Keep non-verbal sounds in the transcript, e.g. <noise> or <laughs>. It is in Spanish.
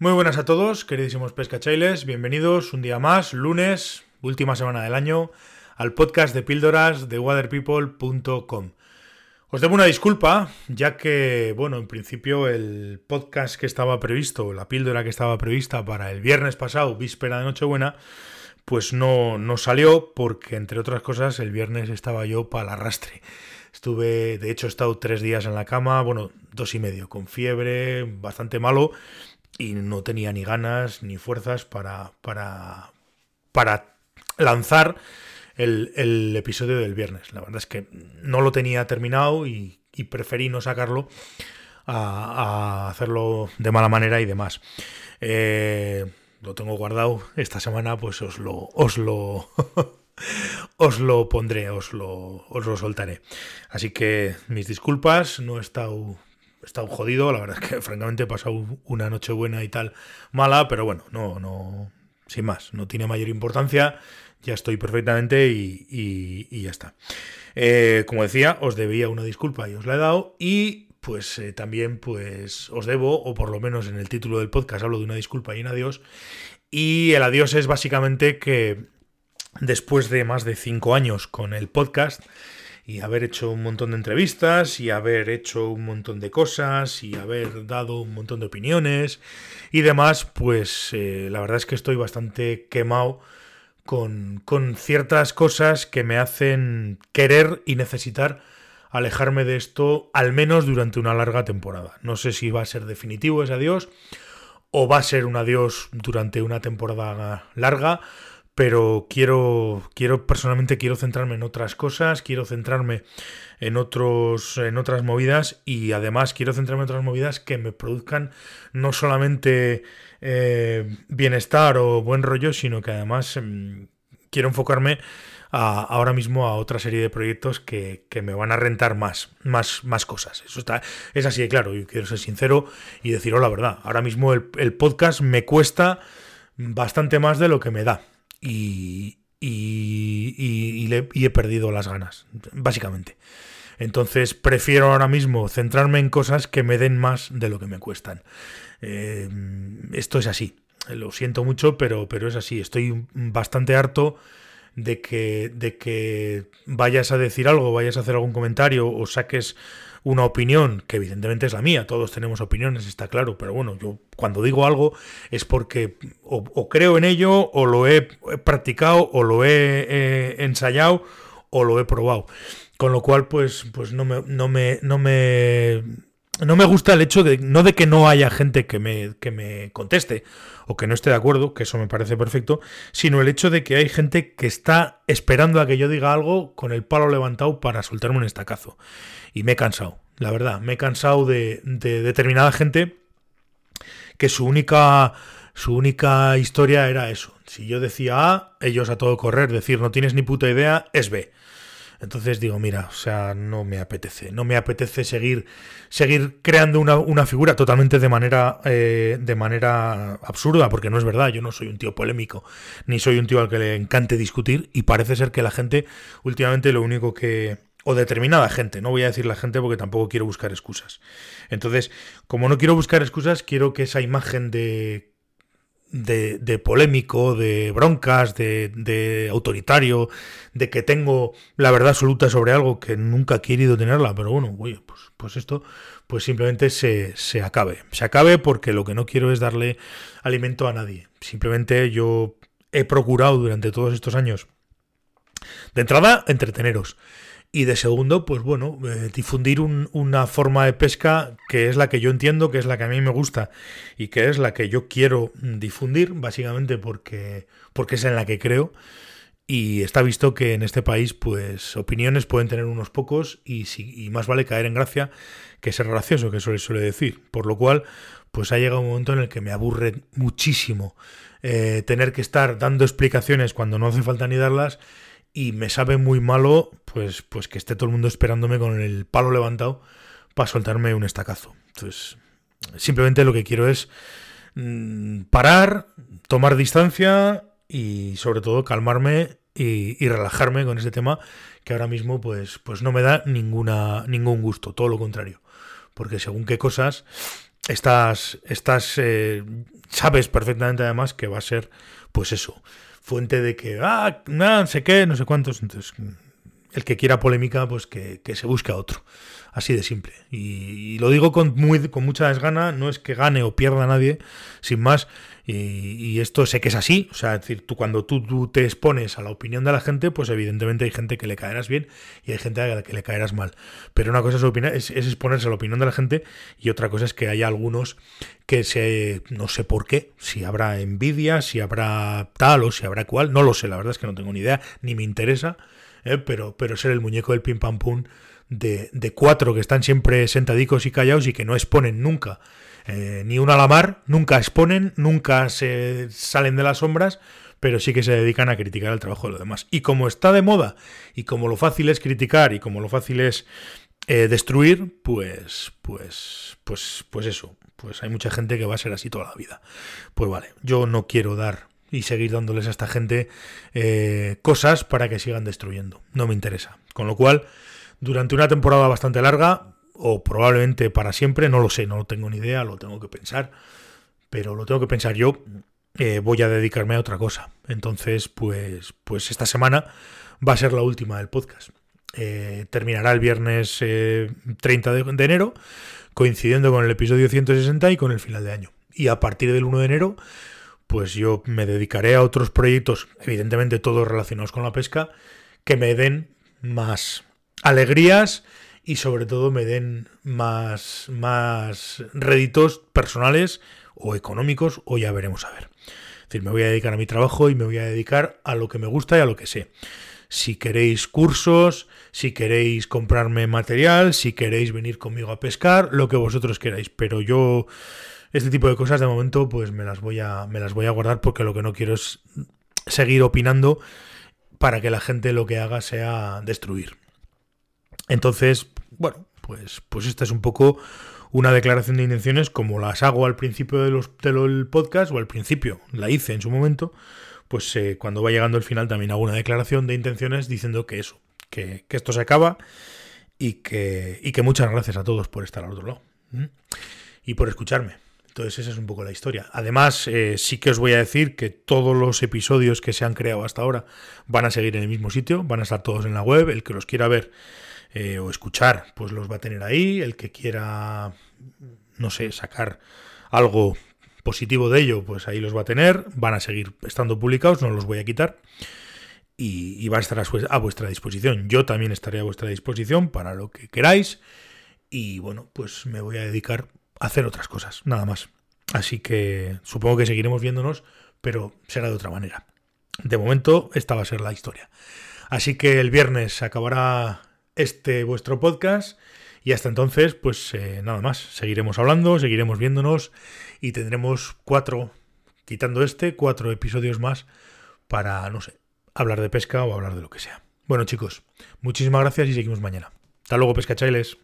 Muy buenas a todos, queridísimos pescachailes, bienvenidos un día más, lunes, última semana del año, al podcast de píldoras de waterpeople.com. Os debo una disculpa, ya que, bueno, en principio el podcast que estaba previsto, la píldora que estaba prevista para el viernes pasado, víspera de Nochebuena, pues no, no salió porque, entre otras cosas, el viernes estaba yo para el arrastre. Estuve, de hecho, he estado tres días en la cama, bueno, dos y medio, con fiebre, bastante malo, y no tenía ni ganas ni fuerzas para, para, para lanzar el, episodio del viernes. La verdad es que no lo tenía terminado y, preferí no sacarlo a, hacerlo de mala manera y demás. Eh, lo tengo guardado. Esta semana pues os lo, os lo, <laughs> os lo pondré, os lo, os lo soltaré. Así que mis disculpas, no he estado he estado jodido, la verdad es que francamente he pasado una noche buena y tal mala, pero bueno, no, no, sin más, no tiene mayor importancia, ya estoy perfectamente y, ya está. Eh, como decía, os debía una disculpa y os la he dado y pues eh, también pues os debo, o por lo menos en el título del podcast hablo de una disculpa y un adiós, y el adiós es básicamente que después de más de cinco años con el podcast, y haber hecho un montón de entrevistas y haber hecho un montón de cosas y haber dado un montón de opiniones y demás, pues eh, la verdad es que estoy bastante quemado con, con ciertas cosas que me hacen querer y necesitar alejarme de esto al menos durante una larga temporada. No sé si va a ser definitivo ese adiós o va a ser un adiós durante una temporada larga pero quiero, quiero personalmente quiero centrarme en otras cosas, quiero centrarme en otros, en otras movidas y además quiero centrarme en otras movidas que me produzcan no solamente eh, bienestar o buen rollo, sino que además mm, quiero enfocarme ahora mismo a otra serie de proyectos que, me van a rentar más, más, más cosas. Eso está, es así de claro. Yo quiero ser sincero y deciros la verdad. Ahora mismo el podcast me cuesta bastante más de lo que me da y, y, he perdido las ganas, básicamente. Entonces prefiero ahora mismo centrarme en cosas que me den más de lo que me cuestan. Eh, esto es así. Lo siento mucho, pero, pero es así. Estoy bastante harto de que, de que vayas a decir algo, vayas a hacer algún comentario o saques una opinión, que evidentemente es la mía, todos tenemos opiniones, está claro, pero bueno, yo cuando digo algo es porque o, creo en ello, o lo he, practicado, o lo he ensayado, o lo he probado. Con lo cual, pues, pues no me, no me, no me, no me gusta el hecho de, no de que no haya gente que me, que me conteste o que no esté de acuerdo, que eso me parece perfecto, sino el hecho de que hay gente que está esperando a que yo diga algo con el palo levantado para soltarme un estacazo y me he cansado, la verdad, me he cansado de, determinada gente que su única, su única historia era eso. Si yo decía A, ellos a todo correr, decir no tienes ni puta idea, es B. Entonces digo, mira, o sea, no me apetece, no me apetece seguir, seguir creando una, figura totalmente de manera, eh, de manera absurda, porque no es verdad, yo no soy un tío polémico, ni soy un tío al que le encante discutir, y parece ser que la gente últimamente lo único que, o determinada gente, no voy a decir la gente porque tampoco quiero buscar excusas. Entonces, como no quiero buscar excusas, quiero que esa imagen de, de, polémico, de broncas, de, autoritario, de que tengo la verdad absoluta sobre algo que nunca he querido tenerla, pero bueno, oye, pues, pues esto pues simplemente se, se acabe. Se acabe porque lo que no quiero es darle alimento a nadie. Simplemente yo he procurado durante todos estos años, de entrada, entreteneros y de segundo, pues bueno, eh, difundir una forma de pesca que es la que yo entiendo, que es la que a mí me gusta y que es la que yo quiero difundir, básicamente porque, porque es en la que creo. Y está visto que en este país, pues, opiniones pueden tener unos pocos y, si, más vale caer en gracia que ser gracioso, que eso le suele decir. Por lo cual, pues ha llegado un momento en el que me aburre muchísimo eh, tener que estar dando explicaciones cuando no hace falta ni darlas y me sabe muy malo pues, pues que esté todo el mundo esperándome con el palo levantado para soltarme un estacazo. Entonces, simplemente lo que quiero es mm, parar, tomar distancia y sobre todo calmarme y, relajarme con ese tema que ahora mismo pues, pues no me da ninguna, ningún gusto, todo lo contrario. Porque según qué cosas estás, estás eh, sabes perfectamente además que va a ser, pues eso, fuente de que, ah, no sé qué, no sé cuántos. Entonces, el que quiera polémica, pues que, se busque a otro. Así de simple. Y, lo digo con, muy, con mucha desgana, no es que gane o pierda nadie, sin más. Y, esto sé que es así. O sea, es decir, tú cuando tú, te expones a la opinión de la gente, pues evidentemente hay gente que le caerás bien y hay gente a la que le caerás mal. Pero una cosa es, es, exponerse a la opinión de la gente y otra cosa es que haya algunos que se, no sé por qué, si habrá envidia, si habrá tal o si habrá cual, no lo sé, la verdad es que no tengo ni idea, ni me interesa ¿eh? pero, pero ser el muñeco del pim pam pum de, de, cuatro que están siempre sentadicos y callados y que no exponen nunca. Eh, ni una a la mar, nunca exponen, nunca se salen de las sombras, pero sí que se dedican a criticar el trabajo de los demás. Y como está de moda, y como lo fácil es criticar, y como lo fácil es eh, destruir, pues, pues, pues, pues eso, pues hay mucha gente que va a ser así toda la vida. Pues vale, yo no quiero dar y seguir dándoles a esta gente eh, cosas para que sigan destruyendo. No me interesa. Con lo cual, durante una temporada bastante larga, o probablemente para siempre, no lo sé, no tengo ni idea, lo tengo que pensar, pero lo tengo que pensar yo, eh, voy a dedicarme a otra cosa. Entonces, pues, pues esta semana va a ser la última del podcast. Eh, terminará el viernes 30 de, de enero, coincidiendo con el episodio 160 y con el final de año. Y a partir del 1 de enero pues yo me dedicaré a otros proyectos, evidentemente todos relacionados con la pesca, que me den más alegrías y sobre todo me den más, más réditos personales o económicos, o ya veremos a ver. Es decir, me voy a dedicar a mi trabajo y me voy a dedicar a lo que me gusta y a lo que sé. Si queréis cursos, si queréis comprarme material, si queréis venir conmigo a pescar, lo que vosotros queráis. Pero yo este tipo de cosas de momento pues me las voy a me las voy a guardar porque lo que no quiero es seguir opinando para que la gente lo que haga sea destruir. Entonces, bueno, pues pues esta es un poco una declaración de intenciones como las hago al principio de los, del podcast o al principio la hice en su momento, pues eh, cuando va llegando el final también hago una declaración de intenciones diciendo que eso, que, esto se acaba y que, y que muchas gracias a todos por estar al otro lado y por escucharme. Entonces esa es un poco la historia. Además, eh, sí que os voy a decir que todos los episodios que se han creado hasta ahora van a seguir en el mismo sitio, van a estar todos en la web. El que los quiera ver eh, o escuchar, pues los va a tener ahí. El que quiera, no sé, sacar algo positivo de ello, pues ahí los va a tener. Van a seguir estando publicados, no los voy a quitar. Y, va a estar a vuestra disposición. Yo también estaré a vuestra disposición para lo que queráis. Y bueno, pues me voy a dedicar hacer otras cosas, nada más. Así que supongo que seguiremos viéndonos, pero será de otra manera. De momento, esta va a ser la historia. Así que el viernes acabará este vuestro podcast y hasta entonces, pues eh, nada más. Seguiremos hablando, seguiremos viéndonos y tendremos cuatro, quitando este, cuatro episodios más para, no sé, hablar de pesca o hablar de lo que sea. Bueno chicos, muchísimas gracias y seguimos mañana. Hasta luego, pescachailes.